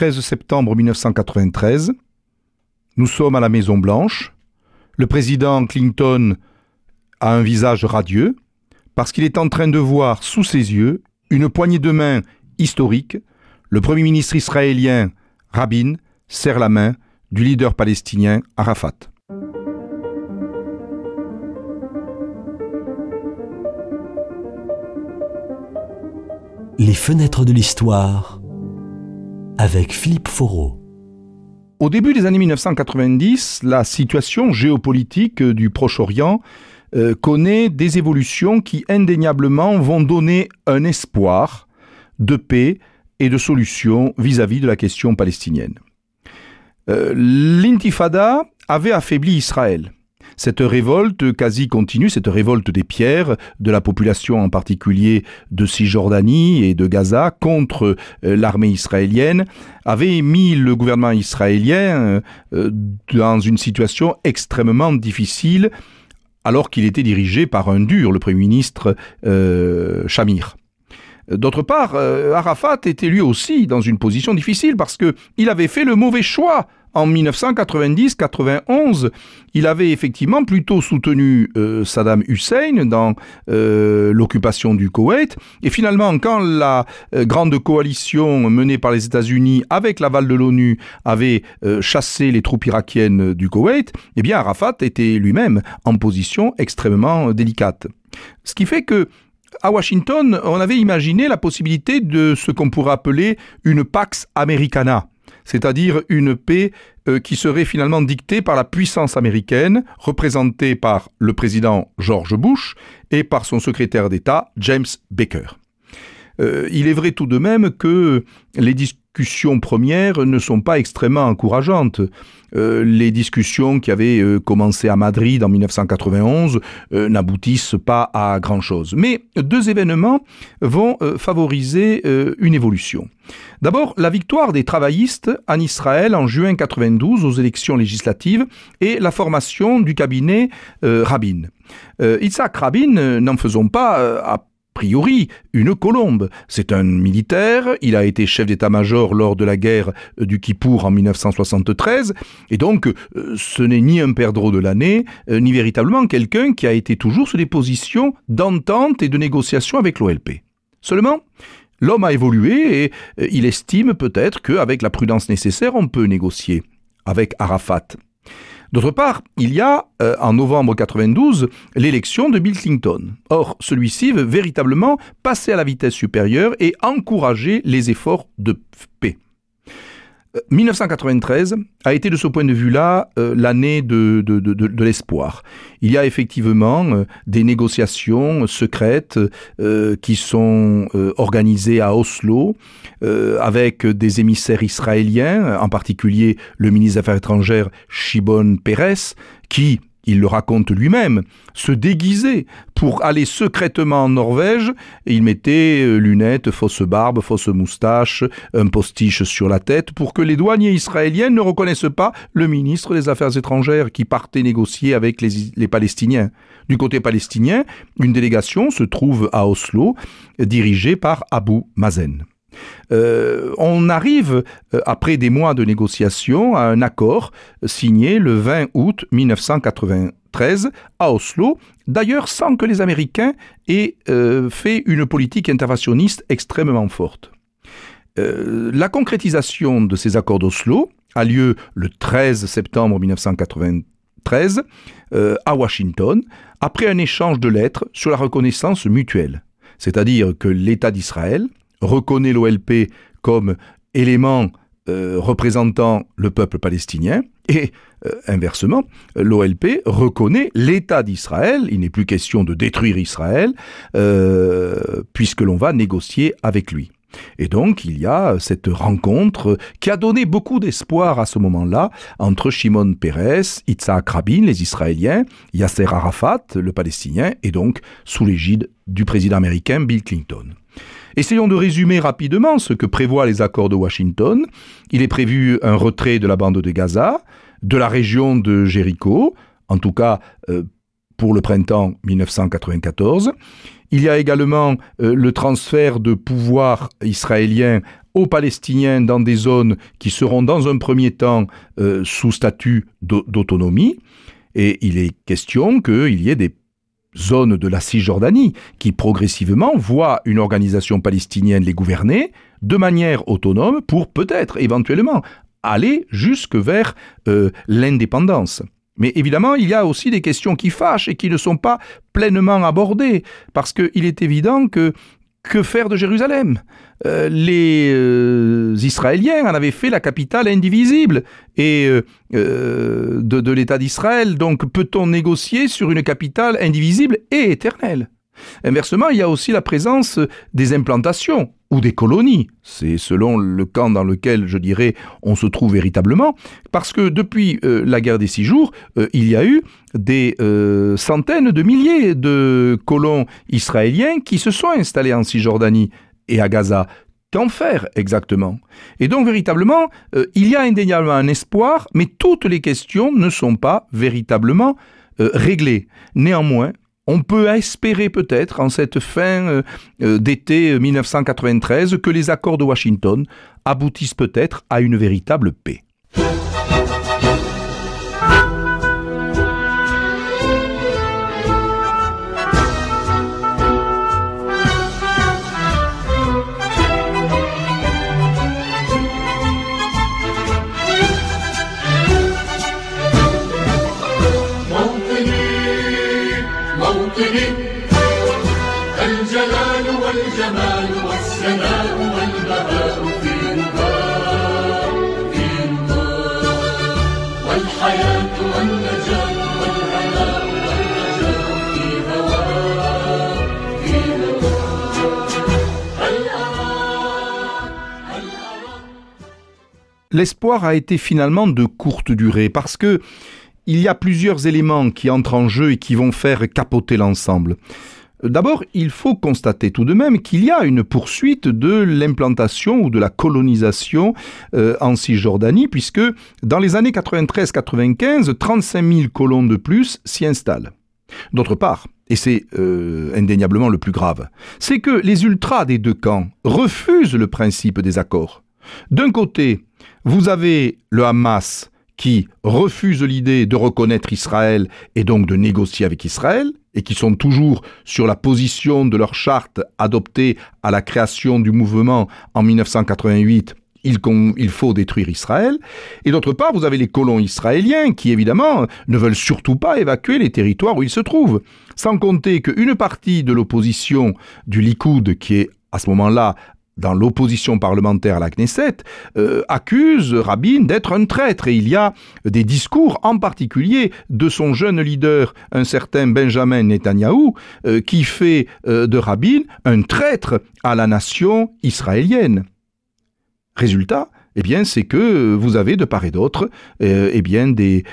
13 septembre 1993. Nous sommes à la Maison Blanche. Le président Clinton a un visage radieux parce qu'il est en train de voir sous ses yeux une poignée de main historique. Le Premier ministre israélien Rabin serre la main du leader palestinien Arafat. Les fenêtres de l'histoire avec Philippe Foreau. Au début des années 1990, la situation géopolitique du Proche-Orient euh, connaît des évolutions qui indéniablement vont donner un espoir de paix et de solution vis-à-vis de la question palestinienne. Euh, L'intifada avait affaibli Israël. Cette révolte quasi continue, cette révolte des pierres de la population en particulier de Cisjordanie et de Gaza contre euh, l'armée israélienne avait mis le gouvernement israélien euh, dans une situation extrêmement difficile alors qu'il était dirigé par un dur, le Premier ministre euh, Shamir. D'autre part, Arafat était lui aussi dans une position difficile parce qu'il avait fait le mauvais choix en 1990-91, il avait effectivement plutôt soutenu euh, Saddam Hussein dans euh, l'occupation du Koweït. Et finalement, quand la euh, grande coalition menée par les États-Unis avec l'aval de l'ONU avait chassé les troupes irakiennes du Koweït, eh bien Arafat était lui-même en position extrêmement délicate. Ce qui fait que à Washington, on avait imaginé la possibilité de ce qu'on pourrait appeler une Pax Americana c'est-à-dire une paix euh, qui serait finalement dictée par la puissance américaine, représentée par le président George Bush et par son secrétaire d'État James Baker. Euh, il est vrai tout de même que les discussions premières ne sont pas extrêmement encourageantes. Euh, les discussions qui avaient euh, commencé à Madrid en 1991 euh, n'aboutissent pas à grand-chose. Mais deux événements vont favoriser une évolution. D'abord, la victoire des travaillistes en Israël en juin 92 aux élections législatives et la formation du cabinet Rabin. Yitzhak Rabin, n'en faisons pas, priori une colombe. C'est un militaire, il a été chef d'état-major lors de la guerre du Kippour en 1973, et donc euh, ce n'est ni un perdreau de l'année, euh, ni véritablement quelqu'un qui a été toujours sur des positions d'entente et de négociation avec l'OLP. Seulement, l'homme a évolué et euh, il estime peut-être qu'avec la prudence nécessaire, on peut négocier avec Arafat. D'autre part, il y a, euh, en novembre 92, l'élection de Bill Clinton. Or, celui-ci veut véritablement passer à la vitesse supérieure et encourager les efforts de paix. 1993 a été de ce point de vue-là euh, l'année de, de, l'espoir. Il y a effectivement euh, des négociations secrètes euh, qui sont organisées à Oslo avec des émissaires israéliens, en particulier le ministre des Affaires étrangères Shimon Peres, qui il le raconte lui-même, se déguisait pour aller secrètement en Norvège, il mettait euh, lunettes, fausse barbe, fausse moustache, un postiche sur la tête, pour que les douaniers israéliens ne reconnaissent pas le ministre des Affaires étrangères qui partait négocier avec les Palestiniens. Du côté palestinien, une délégation se trouve à Oslo, dirigée par Abu Mazen. Euh, on arrive, euh, après des mois de négociations, à un accord signé le 20 août 1993 à Oslo, d'ailleurs sans que les Américains aient euh, fait une politique interventionniste extrêmement forte. la concrétisation de ces accords d'Oslo a lieu le 13 septembre 1993 à Washington, après un échange de lettres sur la reconnaissance mutuelle, c'est-à-dire que l'État d'Israël reconnaît l'OLP comme élément euh, représentant le peuple palestinien et euh, inversement, l'OLP reconnaît l'État d'Israël, il n'est plus question de détruire Israël, euh, puisque l'on va négocier avec lui. Et donc, il y a cette rencontre qui a donné beaucoup d'espoir à ce moment-là entre Shimon Peres, Yitzhak Rabin, les Israéliens, Yasser Arafat, le Palestinien, et donc sous l'égide du président américain Bill Clinton. Essayons de résumer rapidement ce que prévoient les accords de Washington. Il est prévu un retrait de la bande de Gaza, de la région de Jéricho, en tout cas euh, pour le printemps 1994. Il y a également euh, le transfert de pouvoir israélien aux Palestiniens dans des zones qui seront dans un premier temps euh, sous statut d'autonomie, et il est question qu'il y ait des zones de la Cisjordanie qui progressivement voient une organisation palestinienne les gouverner de manière autonome pour peut-être éventuellement aller jusque vers euh, l'indépendance. Mais évidemment, il y a aussi des questions qui fâchent et qui ne sont pas pleinement abordées, parce qu'il est évident que que faire de Jérusalem? Euh, Les euh, Israéliens en avaient fait la capitale indivisible et de, de l'État d'Israël. Donc peut-on négocier sur une capitale indivisible et éternelle? Inversement, il y a aussi la présence des implantations ou des colonies, c'est selon le camp dans lequel, je dirais, on se trouve véritablement, parce que depuis euh, la guerre des six jours, euh, il y a eu des euh, centaines de milliers de colons israéliens qui se sont installés en Cisjordanie et à Gaza. Qu'en faire exactement? Et donc véritablement, il y a indéniablement un espoir, mais toutes les questions ne sont pas véritablement réglées. Néanmoins, on peut espérer peut-être en cette fin euh, euh, d'été 1993 que les accords de Washington aboutissent peut-être à une véritable paix. L'espoir a été finalement de courte durée parce que il y a plusieurs éléments qui entrent en jeu et qui vont faire capoter l'ensemble. D'abord, il faut constater tout de même qu'il y a une poursuite de l'implantation ou de la colonisation euh, en Cisjordanie, puisque dans les années 93-95, 35 000 colons de plus s'y installent. D'autre part, et c'est euh, indéniablement le plus grave, c'est que les ultras des deux camps refusent le principe des accords. D'un côté, vous avez le Hamas qui refuse l'idée de reconnaître Israël et donc de négocier avec Israël, et qui sont toujours sur la position de leur charte adoptée à la création du mouvement en 1988 il, il, faut détruire Israël. Et d'autre part, vous avez les colons israéliens qui, évidemment, ne veulent surtout pas évacuer les territoires où ils se trouvent. Sans compter qu'une partie de l'opposition du Likoud, qui est à ce moment-là dans l'opposition parlementaire à la Knesset, euh, accuse Rabin d'être un traître. Et il y a des discours, en particulier de son jeune leader, un certain Benjamin Netanyahou, euh, qui fait euh, de Rabin un traître à la nation israélienne. Résultat, eh bien, c'est que vous avez de part et d'autre, eh bien, des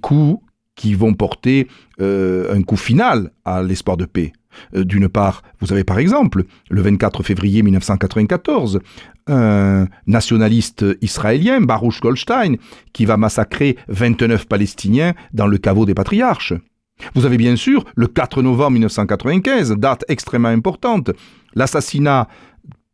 coups qui vont porter un coup final à l'espoir de paix. Euh, d'une part, vous avez par exemple, le 24 février 1994, un nationaliste israélien, Baruch Goldstein, qui va massacrer 29 Palestiniens dans le caveau des patriarches. Vous avez bien sûr le 4 novembre 1995, date extrêmement importante, l'assassinat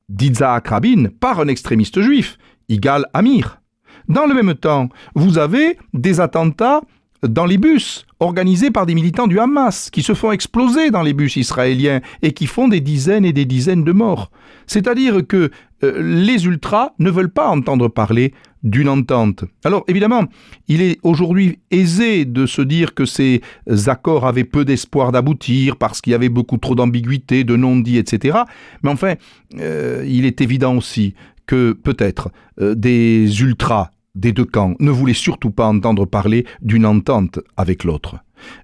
d'Isaac Rabin par un extrémiste juif, Igal Amir. Dans le même temps, vous avez des attentats dans les bus organisés par des militants du Hamas qui se font exploser dans les bus israéliens et qui font des dizaines et des dizaines de morts. C'est-à-dire que euh, les ultras ne veulent pas entendre parler d'une entente. Alors évidemment, il est aujourd'hui aisé de se dire que ces accords avaient peu d'espoir d'aboutir parce qu'il y avait beaucoup trop d'ambiguïté, de non-dits, etc. Mais enfin, euh, il est évident aussi que peut-être euh, des ultras des deux camps ne voulaient surtout pas entendre parler d'une entente avec l'autre.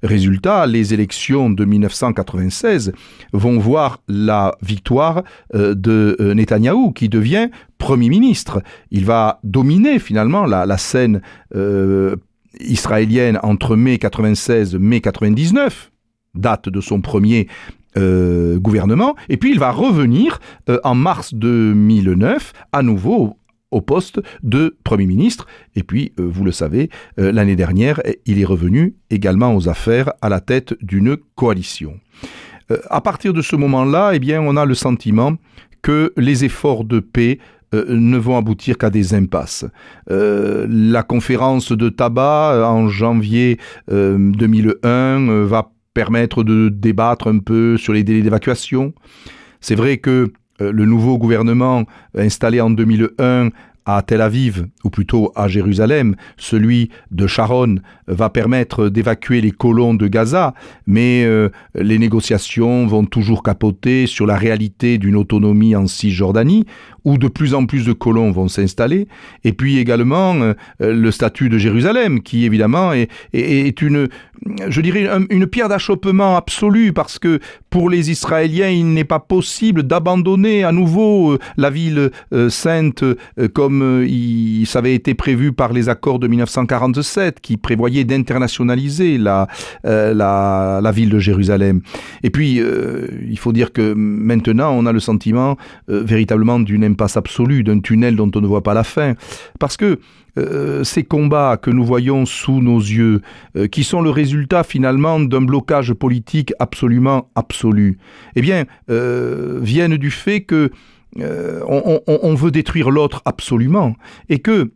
Résultat, les élections de 1996 vont voir la victoire euh, de euh, Netanyahou qui devient Premier ministre. Il va dominer finalement la, scène euh, israélienne entre mai 96 et mai 99 date de son premier gouvernement, et puis il va revenir en mars 2009 à nouveau au poste de Premier ministre. Et puis, euh, vous le savez, euh, l'année dernière, il est revenu également aux affaires à la tête d'une coalition. Euh, à partir de ce moment-là, eh bien, on a le sentiment que les efforts de paix ne vont aboutir qu'à des impasses. la conférence de tabac en janvier 2001 va permettre de débattre un peu sur les délais d'évacuation. C'est vrai que le nouveau gouvernement installé en 2001 à Tel Aviv, ou plutôt à Jérusalem, celui de Sharon, va permettre d'évacuer les colons de Gaza, mais euh, les négociations vont toujours capoter sur la réalité d'une autonomie en Cisjordanie, où de plus en plus de colons vont s'installer, et puis également euh, le statut de Jérusalem, qui évidemment est, une, je dirais, une pierre d'achoppement absolue, parce que pour les Israéliens, il n'est pas possible d'abandonner à nouveau euh, la ville sainte comme euh, il, ça avait été prévu par les accords de 1947 qui prévoyaient d'internationaliser la, euh, la, ville de Jérusalem. Et puis, euh, il faut dire que maintenant, on a le sentiment véritablement d'une impasse absolue, d'un tunnel dont on ne voit pas la fin. Parce que ces combats que nous voyons sous nos yeux, qui sont le résultat finalement d'un blocage politique absolument absolu, eh bien, viennent du fait que euh, on, veut détruire l'autre absolument, et que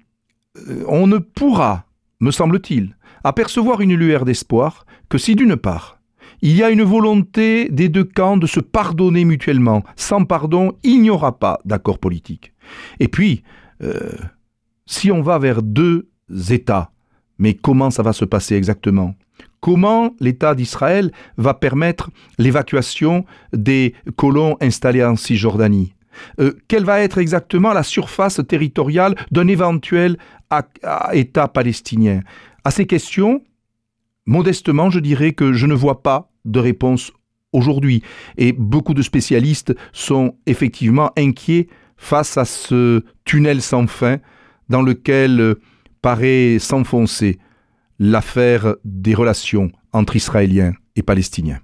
euh, on ne pourra, me semble-t-il, apercevoir une lueur d'espoir que si d'une part, il y a une volonté des deux camps de se pardonner mutuellement. Sans pardon, il n'y aura pas d'accord politique. Et puis, euh, si on va vers deux États, mais comment ça va se passer exactement? Comment l'État d'Israël va permettre l'évacuation des colons installés en Cisjordanie? Euh, quelle va être exactement la surface territoriale d'un éventuel État palestinien? À ces questions, modestement, je dirais que je ne vois pas de réponse aujourd'hui. Et beaucoup de spécialistes sont effectivement inquiets face à ce tunnel sans fin dans lequel euh, paraît s'enfoncer l'affaire des relations entre Israéliens et Palestiniens.